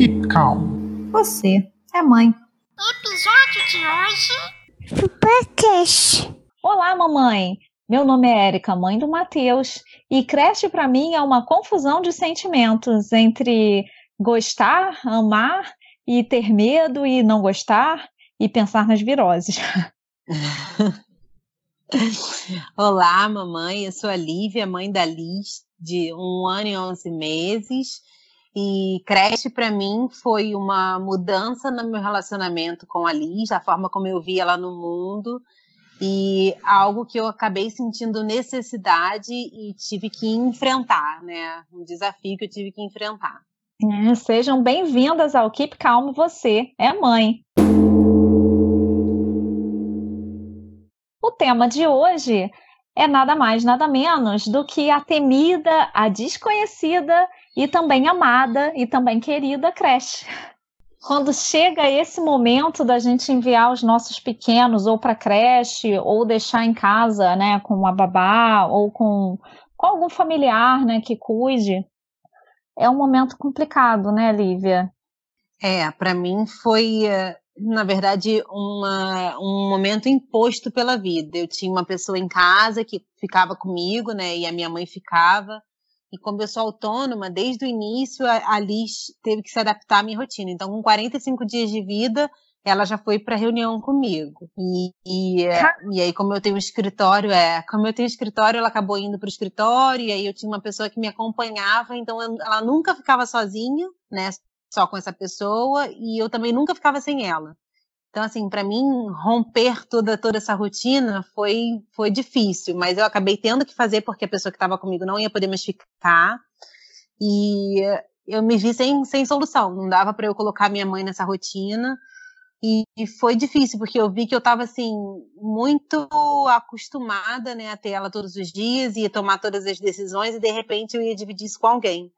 Keep Calm. Você é mãe. Episódio de hoje. Podcast. Olá, mamãe. Meu nome é Érica, mãe do Matheus, e creche para mim é uma confusão de sentimentos entre gostar, amar e ter medo e não gostar e pensar nas viroses. Olá, mamãe. Eu sou a Lívia, mãe da Liz, de um ano e onze meses. E creche para mim foi uma mudança no meu relacionamento com a Liz, a forma como eu via ela no mundo e algo que eu acabei sentindo necessidade e tive que enfrentar, né? Um desafio que eu tive que enfrentar. É, sejam bem-vindas ao Keep Calm Você é Mãe. O tema de hoje é nada mais, nada menos do que a temida, a desconhecida e também amada e também querida creche. Quando chega esse momento da gente enviar os nossos pequenos ou para creche ou deixar em casa, né, com uma babá ou com, com algum familiar, né, que cuide, é um momento complicado, né, Lívia? É, para mim foi eh, na verdade, uma, um momento imposto pela vida. Eu tinha uma pessoa em casa que ficava comigo, né, e a minha mãe ficava. E como eu sou autônoma, desde o início a, a Liz teve que se adaptar à minha rotina. Então, com 45 dias de vida, ela já foi para reunião comigo. E, e, e, aí, como eu tenho um escritório, é, como eu tenho um escritório, ela acabou indo para o escritório, e aí eu tinha uma pessoa que me acompanhava, então ela nunca ficava sozinha, né? só com essa pessoa e eu também nunca ficava sem ela. Então, assim, para mim, romper toda, toda essa rotina foi, foi difícil, mas eu acabei tendo que fazer porque a pessoa que estava comigo não ia poder mais ficar. E eu me vi sem, sem solução, não dava para eu colocar minha mãe nessa rotina. E, e, foi difícil, porque eu vi que eu estava assim, muito acostumada né, a ter ela todos os dias, ia tomar todas as decisões, e de repente eu ia dividir isso com alguém.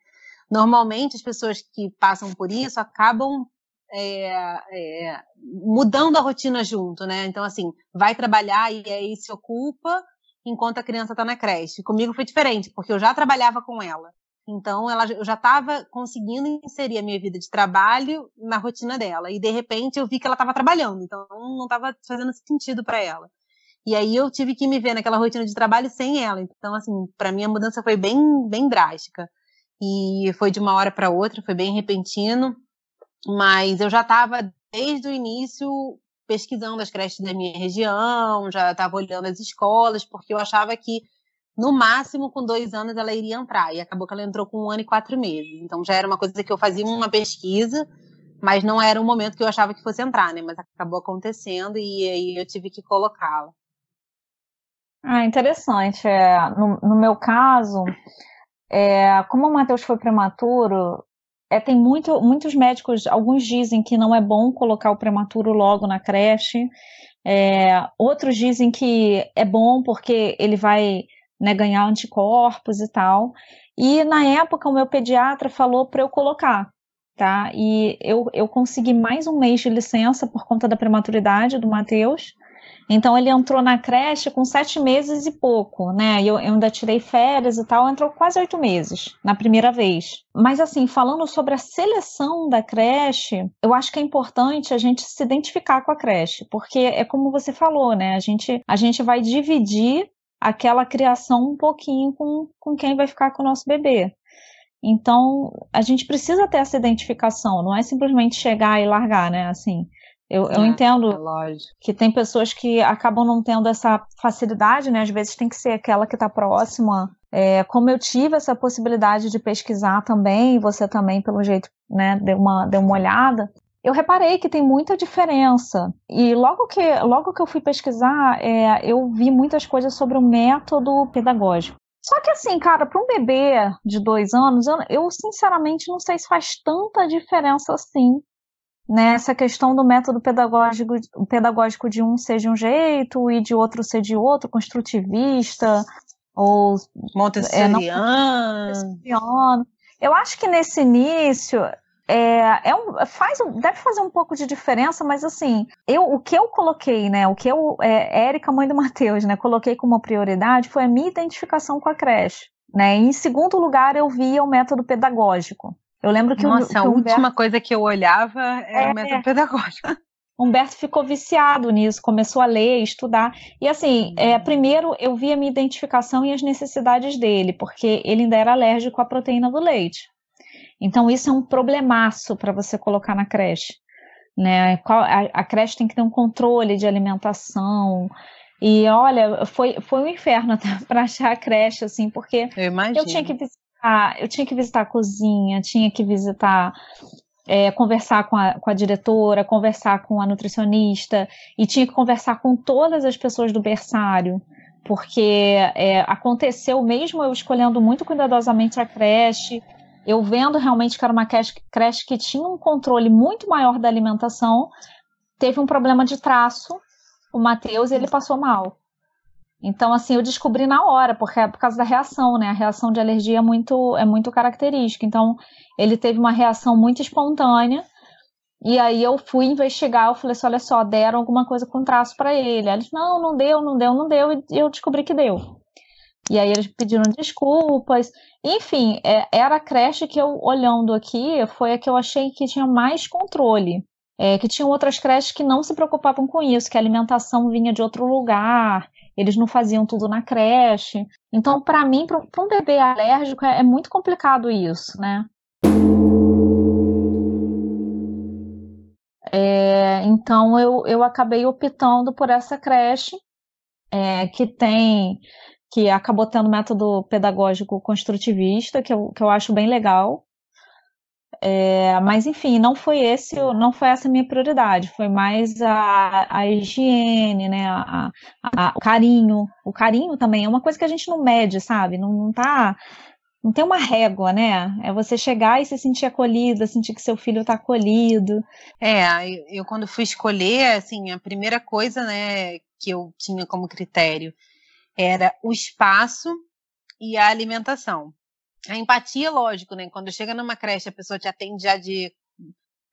Normalmente, as pessoas que passam por isso acabam é, é, mudando a rotina junto, né? Então, assim, vai trabalhar e aí se ocupa enquanto a criança está na creche. Comigo foi diferente, porque eu já trabalhava com ela. Então, ela, eu já estava conseguindo inserir a minha vida de trabalho na rotina dela. E, de repente, eu vi que ela estava trabalhando. Então, não estava fazendo sentido para ela. E aí, eu tive que me ver naquela rotina de trabalho sem ela. Então, assim, para mim, a mudança foi bem, bem drástica e foi de uma hora para outra, foi bem repentino, mas eu já estava desde o início pesquisando as creches da minha região, já estava olhando as escolas, porque eu achava que no máximo com dois anos ela iria entrar, e acabou que ela entrou com um ano e quatro meses. Então já era uma coisa que eu fazia uma pesquisa, mas não era um momento que eu achava que fosse entrar, né? Mas acabou acontecendo e aí eu tive que colocá-la. Ah, interessante. É, no, no meu caso, é, como o Matheus foi prematuro, é, tem muito, muitos médicos, alguns dizem que não é bom colocar o prematuro logo na creche, é, outros dizem que é bom porque ele vai né, ganhar anticorpos e tal. E na época o meu pediatra falou para eu colocar, tá? E eu, eu consegui mais um mês de licença por conta da prematuridade do Matheus. Então ele entrou na creche com sete meses e pouco, né? Eu, eu ainda tirei férias e tal, entrou quase oito meses na primeira vez. Mas assim, falando sobre a seleção da creche, eu acho que é importante a gente se identificar com a creche, porque é como você falou, né? A gente, a gente vai dividir aquela criação um pouquinho com, com quem vai ficar com o nosso bebê. Então, a gente precisa ter essa identificação, não é simplesmente chegar e largar, né? Assim, eu, eu é, entendo é que tem pessoas que acabam não tendo essa facilidade, né? Às vezes tem que ser aquela que está próxima. É, como eu tive essa possibilidade de pesquisar também, você também, pelo jeito, né, deu uma, deu uma olhada, eu reparei que tem muita diferença. E logo que, logo que eu fui pesquisar, é, eu vi muitas coisas sobre o método pedagógico. Só que assim, cara, para um bebê de dois anos, eu, eu, sinceramente não sei se faz tanta diferença assim né, essa questão do método pedagógico, pedagógico de um ser de um jeito e de outro ser de outro, construtivista ou Montessoriano. É, não, eu acho que nesse início é, é um, faz, deve fazer um pouco de diferença, mas assim, eu, o que eu coloquei, né, o que eu, é, Érica, mãe do Matheus, né, coloquei como prioridade foi a minha identificação com a creche, né, em segundo lugar eu via o método pedagógico, Eu lembro que Nossa, o, que a última Humberto, coisa que eu olhava era É. o método pedagógico. Humberto ficou viciado nisso, começou a ler, estudar. E assim, é, Uhum. primeiro eu vi a minha identificação e as necessidades dele, porque ele ainda era alérgico à proteína do leite. Então, isso é um problemaço para você colocar na creche. Né? A, a creche tem que ter um controle de alimentação. E olha, foi, foi um inferno para achar a creche, assim, porque Eu eu tinha que visitar, eu tinha que visitar a cozinha, tinha que visitar, é, conversar com a, com a diretora, conversar com a nutricionista, e tinha que conversar com todas as pessoas do berçário, porque é, aconteceu mesmo eu escolhendo muito cuidadosamente a creche, eu vendo realmente que era uma creche, creche que tinha um controle muito maior da alimentação, teve um problema de traço, o Matheus, ele passou mal. Então, assim, eu descobri na hora, porque é por causa da reação, né? A reação de alergia é muito, é muito característica. Então, ele teve uma reação muito espontânea. E aí eu fui investigar, eu falei assim, olha só, deram alguma coisa com traço para ele. Aí eles, não, não deu, não deu, não deu, e eu descobri que deu. E aí eles pediram desculpas. Enfim, é, era a creche que eu, olhando aqui, foi a que eu achei que tinha mais controle. É, que tinham outras creches que não se preocupavam com isso, que a alimentação vinha de outro lugar, eles não faziam tudo na creche. Então, para mim, para um bebê alérgico, é, é muito complicado isso, né? É, então, eu, eu acabei optando por essa creche, é, que tem, que acabou tendo método pedagógico construtivista, que eu, que eu acho bem legal. É, mas enfim, não foi esse, não foi essa a minha prioridade, foi mais a, a higiene, né, a, a- o carinho. O carinho também é uma coisa que a gente não mede, sabe? Não, não tá, não tem uma régua, né? É você chegar e se sentir acolhida, sentir que seu filho está acolhido. É, eu, eu quando fui escolher, assim, a primeira coisa, né, que eu tinha como critério era o espaço e a alimentação. A empatia, lógico, né? Quando chega numa creche, a pessoa te atende já de,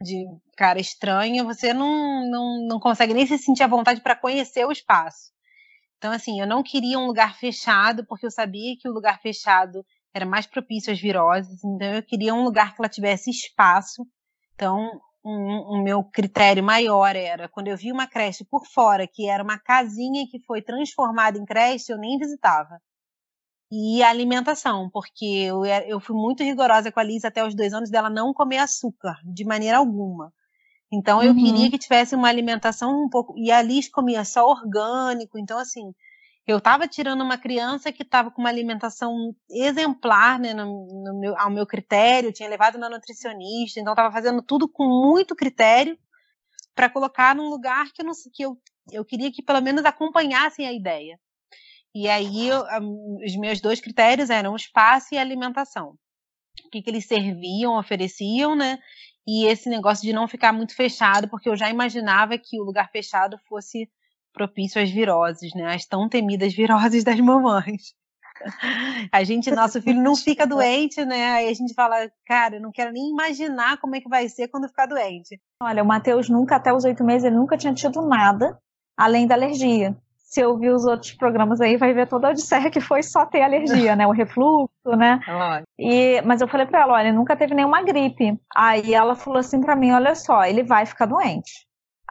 de cara estranha, você não, não, não consegue nem se sentir à vontade para conhecer o espaço. Então, assim, eu não queria um lugar fechado, porque eu sabia que o lugar fechado era mais propício às viroses, então eu queria um lugar que ela tivesse espaço. Então, um, um meu critério maior era quando eu vi uma creche por fora, que era uma casinha que foi transformada em creche, eu nem visitava. E a alimentação, porque eu, eu fui muito rigorosa com a Liz até os dois anos dela não comer açúcar, de maneira alguma. Então eu Uhum. queria que tivesse uma alimentação um pouco. E a Liz comia só orgânico, então assim, eu estava tirando uma criança que estava com uma alimentação exemplar, né, no, no meu, ao meu critério, tinha levado na nutricionista, então estava fazendo tudo com muito critério para colocar num lugar que eu, não, que eu, eu queria que pelo menos acompanhassem a ideia. E aí os meus dois critérios eram o espaço e a alimentação. O que, que eles serviam, ofereciam, né? E esse negócio de não ficar muito fechado, porque eu já imaginava que o lugar fechado fosse propício às viroses, né? As tão temidas viroses das mamães. A gente, nosso filho não fica doente, né? Aí a gente fala, cara, eu não quero nem imaginar como é que vai ser quando ficar doente. Olha, o Matheus nunca, até os oito meses, ele nunca tinha tido nada além da alergia. Se eu ouvir os outros programas aí, vai ver toda a odisseia que foi só ter alergia, né? O refluxo, né? E, mas eu falei pra ela, olha, ele nunca teve nenhuma gripe. Aí ela falou assim pra mim, olha só, ele vai ficar doente.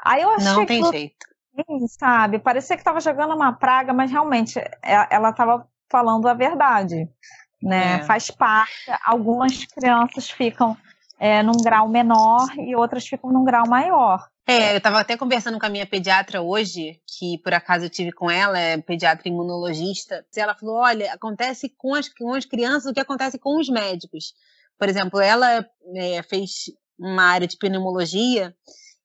Aí eu achei Não tem aquilo jeito. assim, sabe? Parecia que tava jogando uma praga, mas realmente é- ela tava falando a verdade, né? É. Faz parte. Algumas crianças ficam é, num grau menor e outras ficam num grau maior. É, eu estava até conversando com a minha pediatra hoje, que por acaso eu tive com ela, é pediatra imunologista. e Ela falou: olha, acontece com as, com as crianças o que acontece com os médicos. Por exemplo, ela é, fez uma área de pneumologia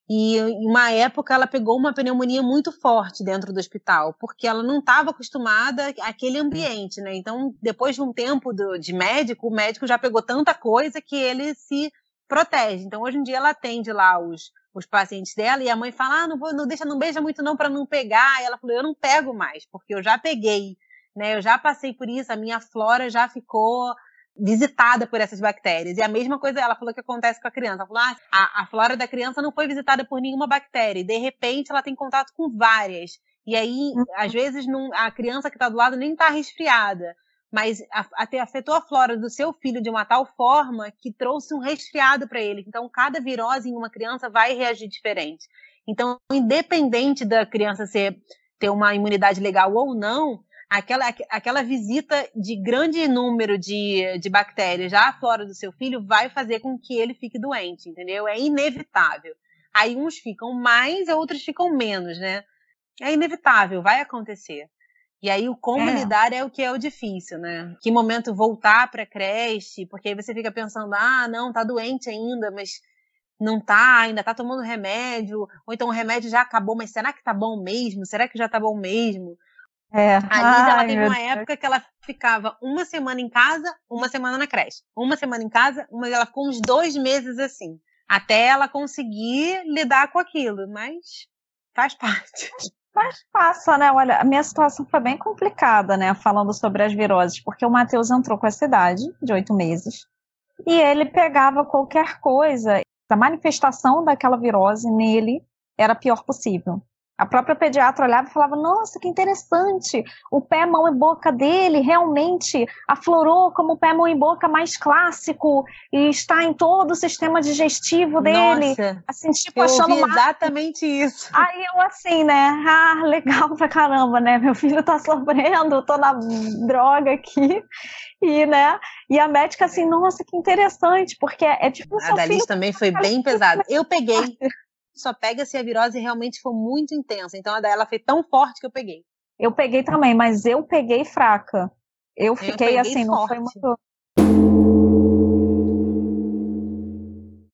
e em uma época ela pegou uma pneumonia muito forte dentro do hospital, porque ela não estava acostumada àquele ambiente, né? Então, depois de um tempo do- de médico, o médico já pegou tanta coisa que ele se protege. Então, hoje em dia ela atende lá os os pacientes dela e a mãe fala: "Ah, não vou, não deixa, não beija muito não para não pegar". E ela falou: "Eu não pego mais, porque eu já peguei, né? Eu já passei por isso, a minha flora já ficou visitada por essas bactérias. E a mesma coisa ela falou que acontece com a criança. Ela falou: ah, a, a flora da criança não foi visitada por nenhuma bactéria. E de repente ela tem contato com várias. E aí, às vezes, não, a criança que está do lado nem está resfriada. Mas afetou a flora do seu filho de uma tal forma que trouxe um resfriado para ele. Então, cada virose em uma criança vai reagir diferente. Então, independente da criança ser, ter uma imunidade legal ou não, aquela, aquela visita de grande número de, de bactérias à flora do seu filho vai fazer com que ele fique doente, entendeu? É inevitável. Aí uns ficam mais, outros ficam menos, né? É inevitável, vai acontecer. E aí o como é. lidar é o que é o difícil, né? Que momento voltar para creche, porque aí você fica pensando, ah, não, tá doente ainda, mas não tá, ainda tá tomando remédio, ou então o remédio já acabou, mas será que tá bom mesmo? Será que já tá bom mesmo? É. A ela teve uma época que ela ficava uma semana em casa, uma semana na creche. Uma semana em casa, uma ela ficou uns dois meses assim. Até ela conseguir lidar com aquilo, mas faz parte. Mas passa, né? Olha, a minha situação foi bem complicada, né? Falando sobre as viroses, porque o Matheus entrou com essa idade, de oito meses, e ele pegava qualquer coisa, a manifestação daquela virose nele era a pior possível. A própria pediatra olhava e falava: Nossa, que interessante! O pé, mão e boca dele realmente aflorou como o pé, mão e boca mais clássico e está em todo o sistema digestivo dele. Nossa, assim, tipo, eu achando ouvi exatamente isso. Aí eu, assim, né? Ah, legal pra caramba, né? Meu filho tá sofrendo, tô na droga aqui. E, né? E a médica, assim, nossa, que interessante, porque é tipo. A da Liz também foi bem pesada. Eu peguei só pega se a virose realmente for muito intensa. Então a dela foi tão forte que eu peguei. Eu peguei também, mas eu peguei fraca. Eu fiquei eu assim, forte. não foi muito.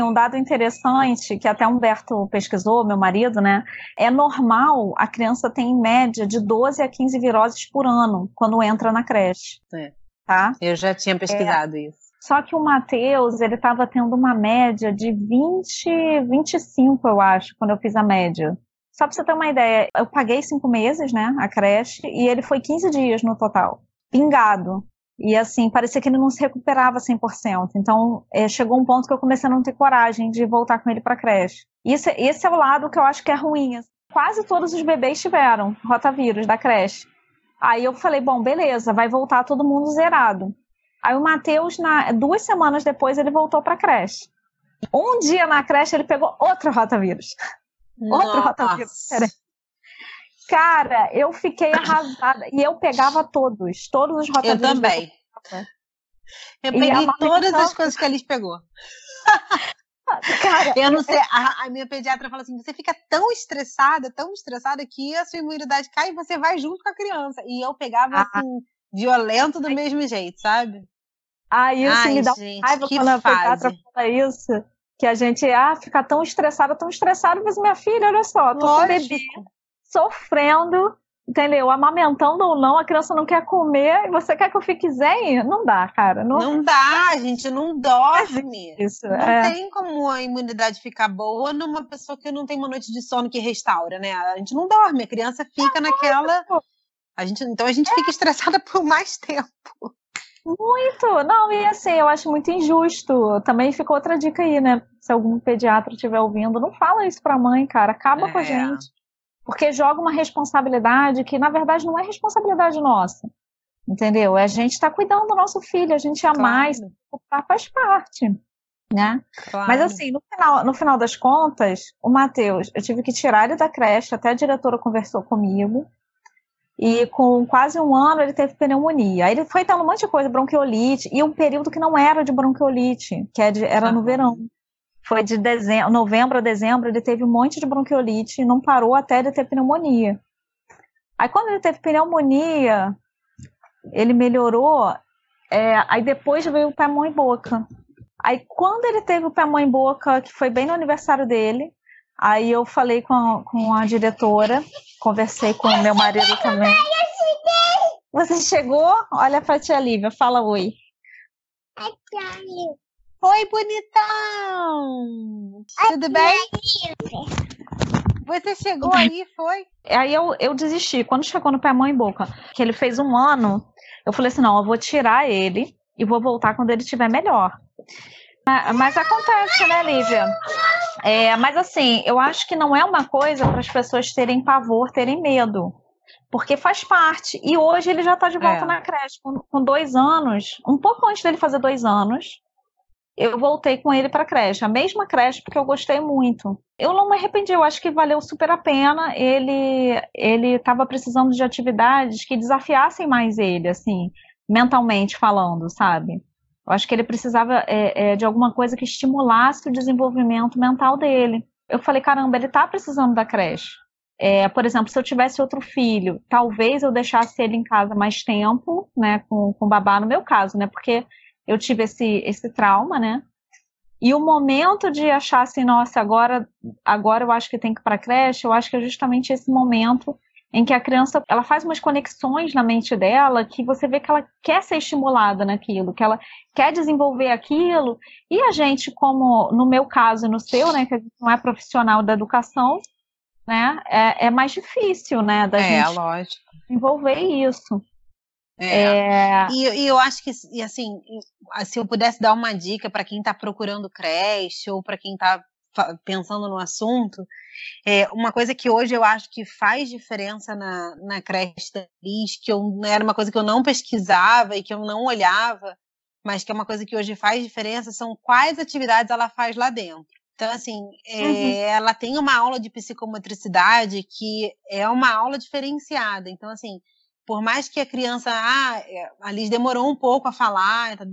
Um dado interessante que até Humberto pesquisou, meu marido, né? É normal a criança ter em média de 12 a 15 viroses por ano quando entra na creche. É. Tá? Eu já tinha pesquisado é. isso. Só que o Matheus, ele estava tendo uma média de 20, 25, eu acho, quando eu fiz a média. Só para você ter uma ideia, eu paguei cinco meses, né, a creche, e ele foi 15 dias no total, pingado. E assim, parecia que ele não se recuperava 100%. Então, é, chegou um ponto que eu comecei a não ter coragem de voltar com ele para a creche. Isso, esse é o lado que eu acho que é ruim. Quase todos os bebês tiveram rotavírus da creche. Aí eu falei, bom, beleza, vai voltar todo mundo zerado. Aí o Matheus, duas semanas depois, ele voltou para a creche. Um dia na creche, ele pegou outro rotavírus. Outro rotavírus. Cara, eu fiquei arrasada. e eu pegava todos. Todos os rotavírus. Eu também. Eu peguei todas as coisas que eles pegou. Cara, eu não sei. A, a, minha pediatra fala assim: você fica tão estressada, tão estressada que a sua imunidade cai e você vai junto com a criança. E eu pegava ah. assim violento do mesmo jeito, sabe? Ah, isso Ai, me dá gente, raiva quando a fala isso. Que a gente, ah, fica tão estressada, tão estressada, mas minha filha, olha só, tô com bebê, sofrendo, entendeu? Amamentando ou não, a criança não quer comer e você quer que eu fique zen? Não dá, cara. Não, não dá, a gente não dorme. Isso, não é. tem como a imunidade ficar boa numa pessoa que não tem uma noite de sono que restaura, né? A gente não dorme, a criança fica naquela. A gente, então a gente fica estressada por mais tempo. Muito! Não, e assim, eu acho muito injusto. Também ficou outra dica aí, né? Se algum pediatra estiver ouvindo, não fala isso pra mãe, cara. Acaba é. com a é. gente. Porque joga uma responsabilidade que, na verdade, não é responsabilidade nossa. Entendeu? É a gente está cuidando do nosso filho, a gente é claro. mais, faz parte. Né? Claro. Mas assim, no final, no final das contas, o Matheus, eu tive que tirar ele da creche, até a diretora conversou comigo. E com quase um ano ele teve pneumonia. Aí ele foi tendo um monte de coisa, bronquiolite, e um período que não era de bronquiolite, que é era no verão. Foi de dezembro, novembro a dezembro, ele teve um monte de bronquiolite e não parou até ele ter pneumonia. Aí quando ele teve pneumonia, ele melhorou, é, aí depois veio o pé, mão e boca. Aí quando ele teve o pé, mão e boca, que foi bem no aniversário dele, Aí eu falei com a, com a diretora, conversei com o meu marido também. Você chegou? Olha pra tia Lívia, fala oi. Oi, bonitão! Tudo bem? Você chegou aí, foi? Aí eu, eu desisti. Quando chegou no pé, mão e boca, que ele fez um ano, eu falei assim: não, eu vou tirar ele e vou voltar quando ele estiver melhor. Mas acontece, né, Lívia? É, mas assim, eu acho que não é uma coisa para as pessoas terem pavor, terem medo. porque faz parte. E hoje ele já está de volta é. na creche, com, com, dois anos, um pouco antes dele fazer dois anos, eu voltei com ele para a creche, a mesma creche, porque eu gostei muito. Eu não me arrependi, eu acho que valeu super a pena. Ele ele estava precisando de atividades que desafiassem mais ele, assim, mentalmente falando, sabe? Eu acho que ele precisava é, é, de alguma coisa que estimulasse o desenvolvimento mental dele. Eu falei, caramba, ele está precisando da creche. É, por exemplo, se eu tivesse outro filho, talvez eu deixasse ele em casa mais tempo, né, com, com o babá, no meu caso, né, porque eu tive esse, esse trauma, né? E o momento de achar assim, nossa, agora, agora eu acho que tem que ir para creche, eu acho que é justamente esse momento em que a criança ela faz umas conexões na mente dela que você vê que ela quer ser estimulada naquilo, que ela quer desenvolver aquilo. E a gente, como no meu caso e no seu, né, que a gente não é profissional da educação, né, é, é mais difícil, né, da é, gente lógico. desenvolver isso. É. é... E, e, eu acho que, e assim, se eu pudesse dar uma dica para quem está procurando creche ou para quem está pensando no assunto, é, uma coisa que hoje eu acho que faz diferença na, na creche da Liz, que eu, era uma coisa que eu não pesquisava e que eu não olhava, mas que é uma coisa que hoje faz diferença, são quais atividades ela faz lá dentro. Então, assim, é, uhum. ela tem uma aula de psicomotricidade que é uma aula diferenciada. Então, assim, por mais que a criança, ah, é, a Liz demorou um pouco a falar, tá,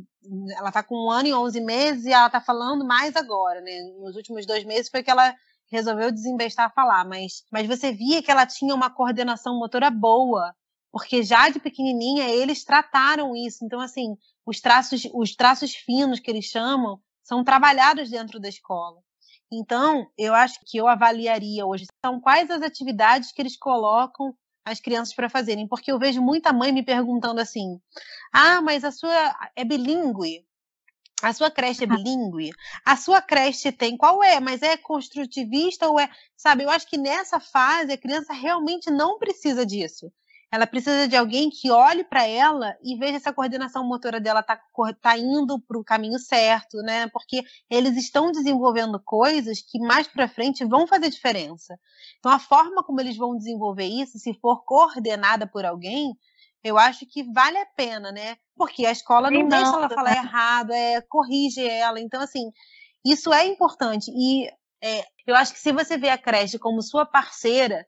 ela está com um ano e onze meses e ela está falando mais agora, né? Nos últimos dois meses foi que ela resolveu desembestar a falar, mas, mas você via que ela tinha uma coordenação motora boa, porque já de pequenininha eles trataram isso. Então, assim, os traços, os traços finos que eles chamam são trabalhados dentro da escola. Então, eu acho que eu avaliaria hoje são quais as atividades que eles colocam as crianças para fazerem, porque eu vejo muita mãe me perguntando assim: "Ah, mas a sua é bilíngue? A sua creche é bilíngue? A sua creche tem qual é? Mas é construtivista ou é, sabe? Eu acho que nessa fase a criança realmente não precisa disso. Ela precisa de alguém que olhe para ela e veja se a coordenação motora dela está tá indo para o caminho certo, né? Porque eles estão desenvolvendo coisas que mais para frente vão fazer diferença. Então, a forma como eles vão desenvolver isso, se for coordenada por alguém, eu acho que vale a pena, né? Porque a escola não, não deixa ela falar né? errado, é, corrige ela. Então, assim, isso é importante. E é, eu acho que se você vê a creche como sua parceira,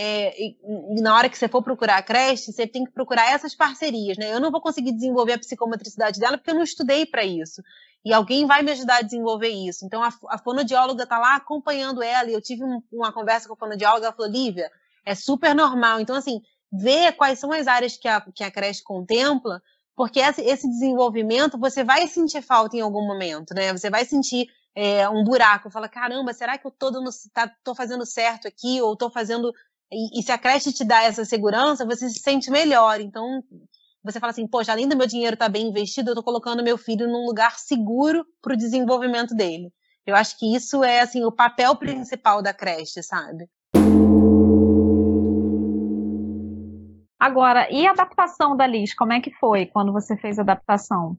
é, e, e, na hora que você for procurar a creche, você tem que procurar essas parcerias, né? Eu não vou conseguir desenvolver a psicomotricidade dela porque eu não estudei para isso. E alguém vai me ajudar a desenvolver isso. Então a, a fonodióloga está lá acompanhando ela. E eu tive um, uma conversa com a fonodióloga, ela falou: Lívia, é super normal. Então, assim, ver quais são as áreas que a, que a creche contempla, porque esse, esse desenvolvimento você vai sentir falta em algum momento, né? Você vai sentir é, um buraco. Fala, caramba, será que eu tô, dando, tá, tô fazendo certo aqui? Ou tô fazendo e, e, se a creche te dá essa segurança, você se sente melhor. Então, você fala assim, poxa, além do meu dinheiro estar tá bem investido, eu estou colocando meu filho num lugar seguro para o desenvolvimento dele. Eu acho que isso é assim o papel principal da creche, sabe? Agora, e a adaptação da Liz? Como é que foi quando você fez a adaptação?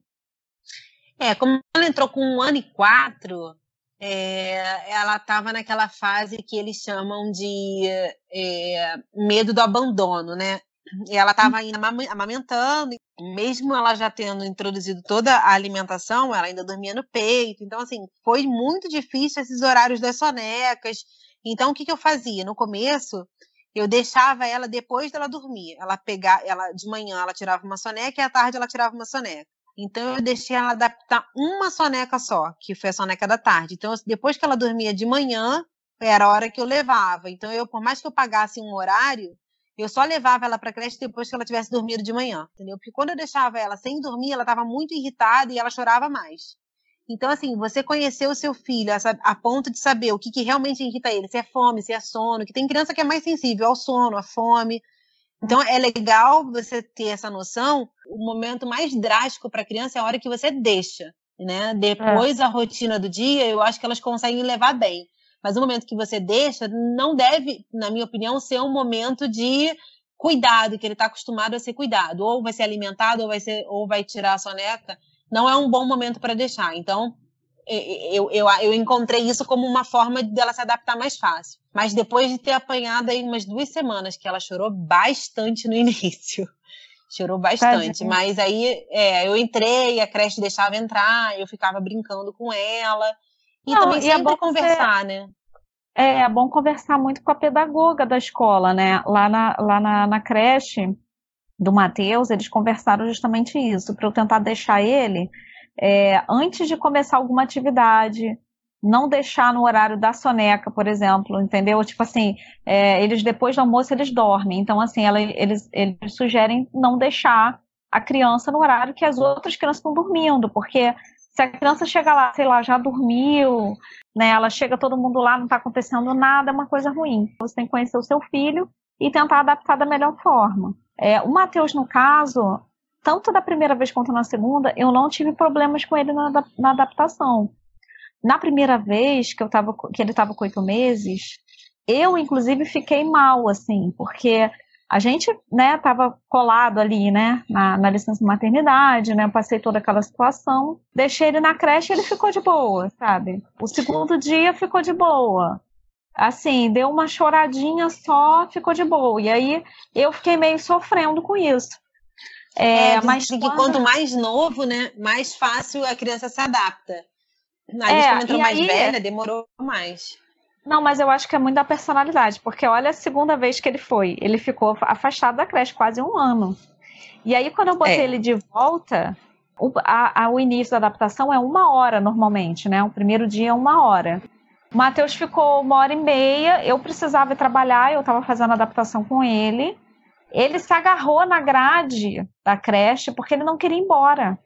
É, como ela entrou com um ano e quatro, é, ela estava naquela fase que eles chamam de é, medo do abandono, né? E ela estava ainda amamentando, mesmo ela já tendo introduzido toda a alimentação, ela ainda dormia no peito. Então, assim, foi muito difícil esses horários das sonecas. Então, o que, que eu fazia? No começo, eu deixava ela depois dela dormir. Ela pegar, ela de manhã ela tirava uma soneca e à tarde ela tirava uma soneca. Então eu deixei ela adaptar uma soneca só, que foi a soneca da tarde. Então depois que ela dormia de manhã, era a hora que eu levava. Então eu, por mais que eu pagasse um horário, eu só levava ela para creche depois que ela tivesse dormido de manhã, entendeu? Porque quando eu deixava ela sem dormir, ela estava muito irritada e ela chorava mais. Então, assim, você conhecer o seu filho a, ponto de saber o que, que realmente irrita ele, se é fome, se é sono, que tem criança que é mais sensível ao sono, à fome. Então é legal você ter essa noção. O momento mais drástico para a criança é a hora que você deixa, né? Depois é. a rotina do dia, eu acho que elas conseguem levar bem. Mas o momento que você deixa não deve, na minha opinião, ser um momento de cuidado, que ele está acostumado a ser cuidado. Ou vai ser alimentado, ou vai ser, ou vai tirar a soneca. Não é um bom momento para deixar. Então, eu, eu, eu encontrei isso como uma forma dela se adaptar mais fácil. Mas depois de ter apanhado aí umas duas semanas, que ela chorou bastante no início. Chorou bastante. Mas aí é, eu entrei, a creche deixava entrar, eu ficava brincando com ela. E Não, também e é sempre é conversar, né? É, é bom conversar muito com a pedagoga da escola, né? Lá na, lá na, na creche do Matheus, eles conversaram justamente isso, para eu tentar deixar ele, é, antes de começar alguma atividade, não deixar no horário da soneca, por exemplo, entendeu? Tipo assim, é, eles depois do almoço eles dormem, então assim, ela, eles, eles sugerem não deixar a criança no horário que as outras crianças estão dormindo, porque se a criança chega lá, sei lá, já dormiu, né, ela chega todo mundo lá, não está acontecendo nada, é uma coisa ruim. Você tem que conhecer o seu filho e tentar adaptar da melhor forma. É, o Matheus, no caso, tanto da primeira vez quanto na segunda, eu não tive problemas com ele na, na adaptação. Na primeira vez que, eu tava, que ele estava com oito meses, eu, inclusive, fiquei mal, assim, porque a gente, né, estava colado ali, né, na, na licença maternidade, né, passei toda aquela situação, deixei ele na creche e ele ficou de boa, sabe? O segundo dia ficou de boa assim, deu uma choradinha só, ficou de boa. E aí eu fiquei meio sofrendo com isso. É, é mas quando... que quanto mais novo, né, mais fácil a criança se adapta. A gente, é, quando entrou mais aí... velha, demorou mais. Não, mas eu acho que é muito da personalidade, porque olha a segunda vez que ele foi. Ele ficou afastado da creche quase um ano. E aí, quando eu botei é. ele de volta, o, a, a, o início da adaptação é uma hora normalmente, né? O primeiro dia é uma hora. O Matheus ficou uma hora e meia, eu precisava trabalhar, eu estava fazendo adaptação com ele. Ele se agarrou na grade da creche porque ele não queria ir embora.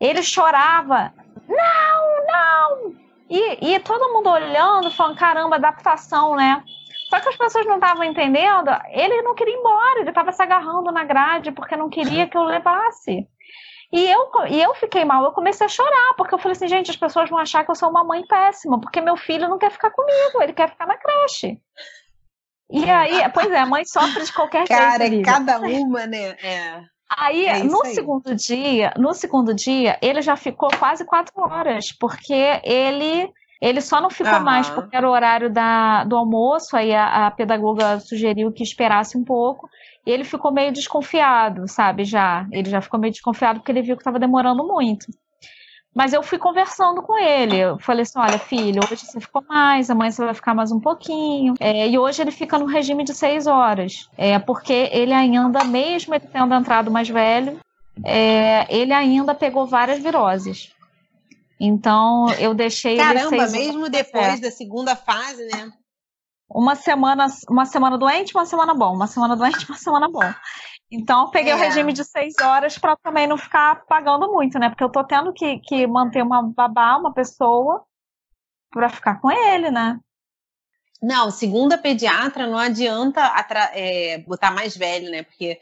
Ele chorava, não, não! E, e todo mundo olhando, falando, caramba, adaptação, né? Só que as pessoas não estavam entendendo, ele não queria ir embora, ele estava se agarrando na grade porque não queria que eu levasse. E eu, e eu fiquei mal, eu comecei a chorar, porque eu falei assim, gente, as pessoas vão achar que eu sou uma mãe péssima, porque meu filho não quer ficar comigo, ele quer ficar na creche. E aí, pois é, a mãe sofre de qualquer Cara, jeito. Cara, cada uma, né? É. Aí, é no aí. segundo dia, no segundo dia, ele já ficou quase quatro horas, porque ele ele só não ficou uhum. mais porque era o horário da, do almoço, aí a, a, pedagoga sugeriu que esperasse um pouco. E ele ficou meio desconfiado, sabe? Já. Ele já ficou meio desconfiado porque ele viu que estava demorando muito. Mas eu fui conversando com ele. Eu falei assim: olha, filho, hoje você ficou mais, amanhã você vai ficar mais um pouquinho. É, e hoje ele fica no regime de seis horas. É, porque ele ainda, mesmo ele tendo entrado mais velho, é, ele ainda pegou várias viroses. Então eu deixei. Caramba, mesmo depois da segunda fase, né? uma semana, uma semana doente, uma semana bom, uma semana doente, uma semana bom. Então, eu peguei é. o regime de seis horas para também não ficar pagando muito, né? Porque eu tô tendo que, que manter uma babá, uma pessoa, para ficar com ele, né? Não, segundo a pediatra, não adianta é, botar mais velho, né? Porque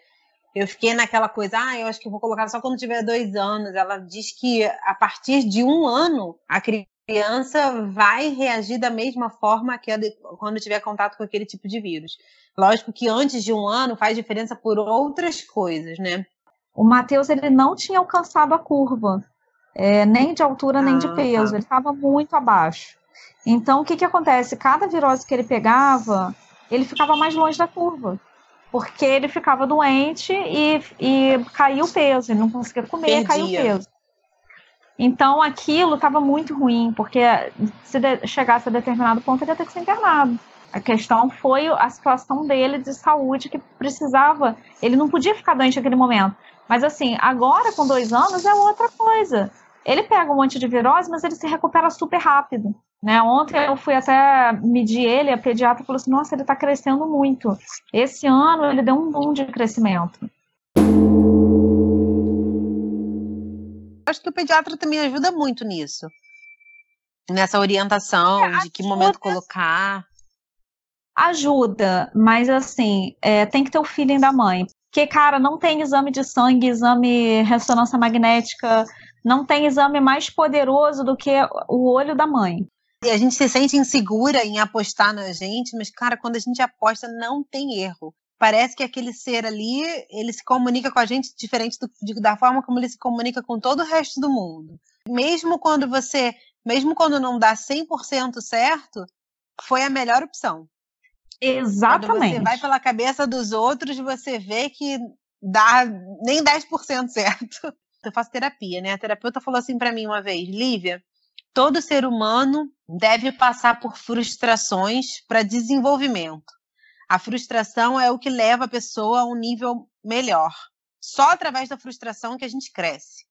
eu fiquei naquela coisa, ah, eu acho que vou colocar só quando tiver dois anos. Ela diz que a partir de um ano, a criança criança vai reagir da mesma forma que quando tiver contato com aquele tipo de vírus. Lógico que antes de um ano faz diferença por outras coisas, né? O Matheus ele não tinha alcançado a curva, é, nem de altura nem ah, de peso, tá. ele estava muito abaixo. Então o que que acontece? Cada virose que ele pegava, ele ficava mais longe da curva, porque ele ficava doente e, e caiu o peso, ele não conseguia comer, Perdia. caiu o peso. Então aquilo estava muito ruim, porque se chegasse a determinado ponto ele ia ter que ser internado. A questão foi a situação dele de saúde que precisava. Ele não podia ficar doente naquele momento. Mas assim, agora com dois anos é outra coisa. Ele pega um monte de virose, mas ele se recupera super rápido. Né? Ontem eu fui até medir ele, a pediatra falou assim: nossa, ele está crescendo muito. Esse ano ele deu um boom de crescimento. Acho que o pediatra também ajuda muito nisso. Nessa orientação é, de que momento colocar. Ajuda, mas assim, é, tem que ter o feeling da mãe. Porque, cara, não tem exame de sangue, exame ressonância magnética, não tem exame mais poderoso do que o olho da mãe. E a gente se sente insegura em apostar na gente, mas, cara, quando a gente aposta, não tem erro parece que aquele ser ali, ele se comunica com a gente diferente do, de, da forma como ele se comunica com todo o resto do mundo. Mesmo quando você mesmo quando não dá 100% certo, foi a melhor opção. Exatamente. Quando você vai pela cabeça dos outros, você vê que dá nem 10% certo. Eu faço terapia, né? A terapeuta falou assim para mim uma vez, Lívia, todo ser humano deve passar por frustrações para desenvolvimento. A frustração é o que leva a pessoa a um nível melhor. Só através da frustração que a gente cresce.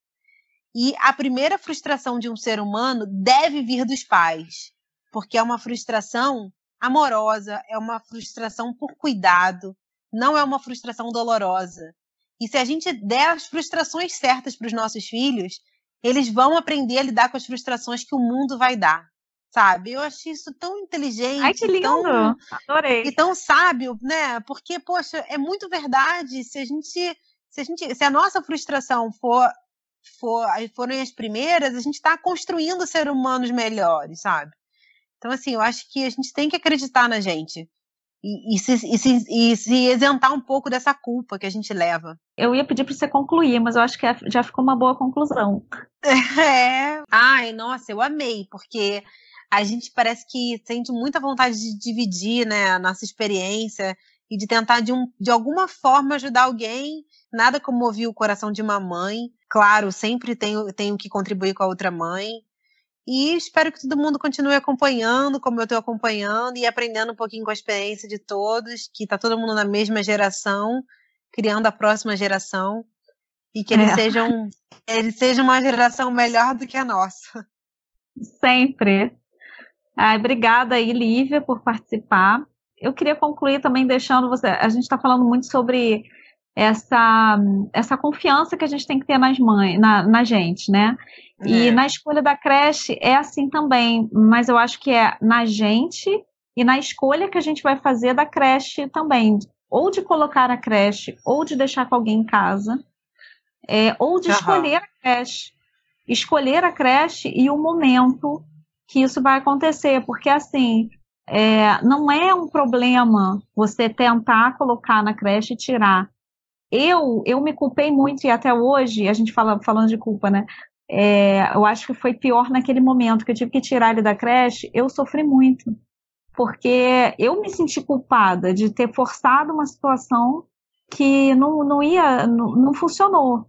E a primeira frustração de um ser humano deve vir dos pais, porque é uma frustração amorosa, é uma frustração por cuidado, não é uma frustração dolorosa. E se a gente der as frustrações certas para os nossos filhos, eles vão aprender a lidar com as frustrações que o mundo vai dar. Sabe? Eu achei isso tão inteligente. Ai, que lindo! Tão, Adorei. E tão sábio, né? Porque, poxa, é muito verdade. Se a gente. Se a, gente, se a nossa frustração for, for forem as primeiras, a gente está construindo ser humanos melhores, sabe? Então, assim, eu acho que a gente tem que acreditar na gente e, e, se, e, se, e se isentar um pouco dessa culpa que a gente leva. Eu ia pedir para você concluir, mas eu acho que é, já ficou uma boa conclusão. É. Ai, nossa, eu amei, porque a gente parece que sente muita vontade de dividir né, a nossa experiência e de tentar, de, um, de alguma forma, ajudar alguém. Nada como ouvir o coração de uma mãe. Claro, sempre tenho, tenho que contribuir com a outra mãe, e espero que todo mundo continue acompanhando, como eu estou acompanhando, e aprendendo um pouquinho com a experiência de todos, que está todo mundo na mesma geração, criando a próxima geração, e que eles é. sejam eles sejam uma geração melhor do que a nossa. Sempre. Ai, obrigada aí, Lívia, por participar. Eu queria concluir também deixando você. A gente está falando muito sobre essa, essa confiança que a gente tem que ter nas mães, na, na gente, né? E é. na escolha da creche é assim também, mas eu acho que é na gente e na escolha que a gente vai fazer da creche também. Ou de colocar a creche, ou de deixar com alguém em casa, é, ou de escolher a creche. Escolher a creche e o momento que isso vai acontecer, porque assim, é, não é um problema você tentar colocar na creche e tirar. Eu, eu me culpei muito, e até hoje, a gente fala falando de culpa, né? é, eu acho que foi pior naquele momento que eu tive que tirar ele da creche, eu sofri muito. Porque eu me senti culpada de ter forçado uma situação que não, não ia, não, não funcionou.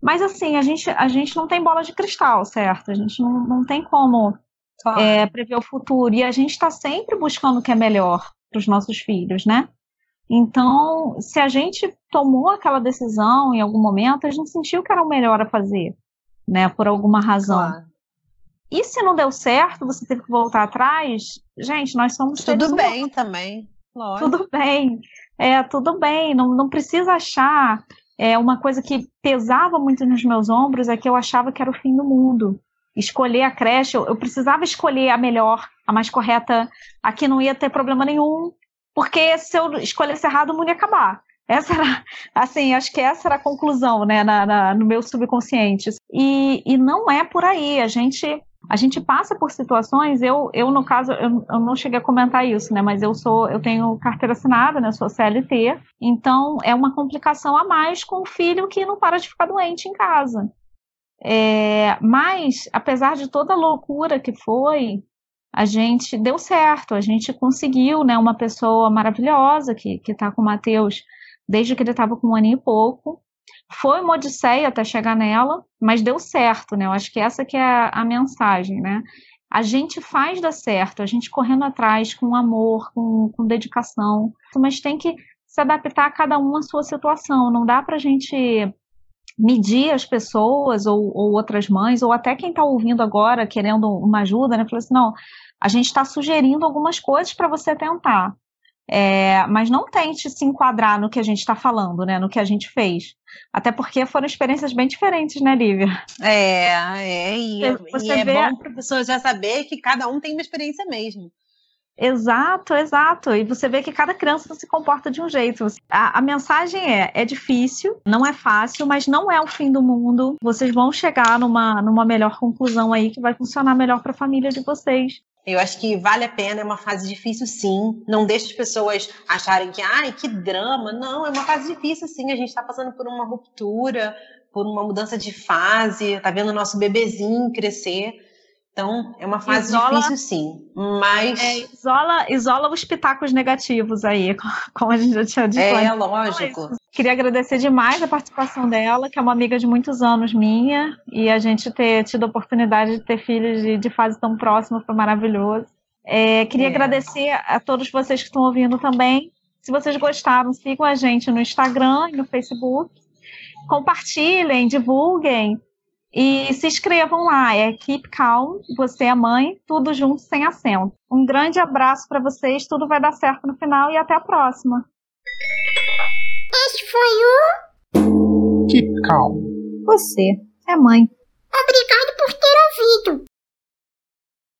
Mas assim, a gente, a gente não tem bola de cristal, certo? A gente não, não tem como claro. é, prever o futuro. E a gente está sempre buscando o que é melhor para os nossos filhos, né? Então, se a gente tomou aquela decisão em algum momento, a gente sentiu que era o melhor a fazer né? Por alguma razão. Claro. E se não deu certo, você teve que voltar atrás, gente, nós somos Tudo bem humanos. também. Lógico. Tudo bem. É, tudo bem. Não, não precisa achar. É, uma coisa que pesava muito nos meus ombros é que eu achava que era o fim do mundo. Escolher a creche, eu, eu precisava escolher a melhor, a mais correta. Aqui não ia ter problema nenhum, porque se eu escolhesse errado, o mundo ia acabar. Essa era, assim, acho que essa era a conclusão, né, na, na, no meu subconsciente. E, e não é por aí. A gente, a gente passa por situações. Eu, eu no caso, eu, eu não cheguei a comentar isso, né, mas eu sou, eu tenho carteira assinada, né, sou CLT. Então é uma complicação a mais com o filho que não para de ficar doente em casa. É, mas, apesar de toda a loucura que foi, a gente deu certo, a gente conseguiu, né, uma pessoa maravilhosa que está com o Matheus desde que ele estava com um ano e pouco. Foi uma odisseia até chegar nela, mas deu certo, né? Eu acho que essa que é a, a mensagem, né? A gente faz dar certo, a gente correndo atrás com amor, com, com dedicação, mas tem que se adaptar a cada um à sua situação. Não dá para a gente medir as pessoas ou, ou, outras mães, ou até quem está ouvindo agora querendo uma ajuda, né? Falar assim, não, a gente está sugerindo algumas coisas para você tentar. É, mas não tente se enquadrar no que a gente está falando, né? No que a gente fez. Até porque foram experiências bem diferentes, né, Lívia? É, é, e, Você e é vê... bom para a pessoa já saber que cada um tem uma experiência mesmo. Exato, exato. E você vê que cada criança se comporta de um jeito. A, a, mensagem é: é difícil, não é fácil, mas não é o fim do mundo. Vocês vão chegar numa, numa melhor conclusão aí que vai funcionar melhor para a família de vocês. Eu acho que vale a pena, é uma fase difícil sim. Não deixe as pessoas acharem que, ai, que drama. Não, é uma fase difícil sim. A gente está passando por uma ruptura, por uma mudança de fase, tá vendo o nosso bebezinho crescer. Então, é uma fase isola, difícil, sim. Mas. É, isola, isola os pitacos negativos aí, como a gente já tinha dito. É, lógico. Queria agradecer demais a participação dela, que é uma amiga de muitos anos minha, e a gente ter tido a oportunidade de ter filhos de, de fase tão próxima foi maravilhoso. É, queria é. agradecer a todos vocês que estão ouvindo também. Se vocês gostaram, sigam a gente no Instagram e no Facebook. Compartilhem, divulguem. E se inscrevam lá, é Keep Calm, você é mãe, tudo junto sem acento. Um grande abraço para vocês, tudo vai dar certo no final e até a próxima. Este foi o Keep Calm. Você é mãe. Obrigado por ter ouvido.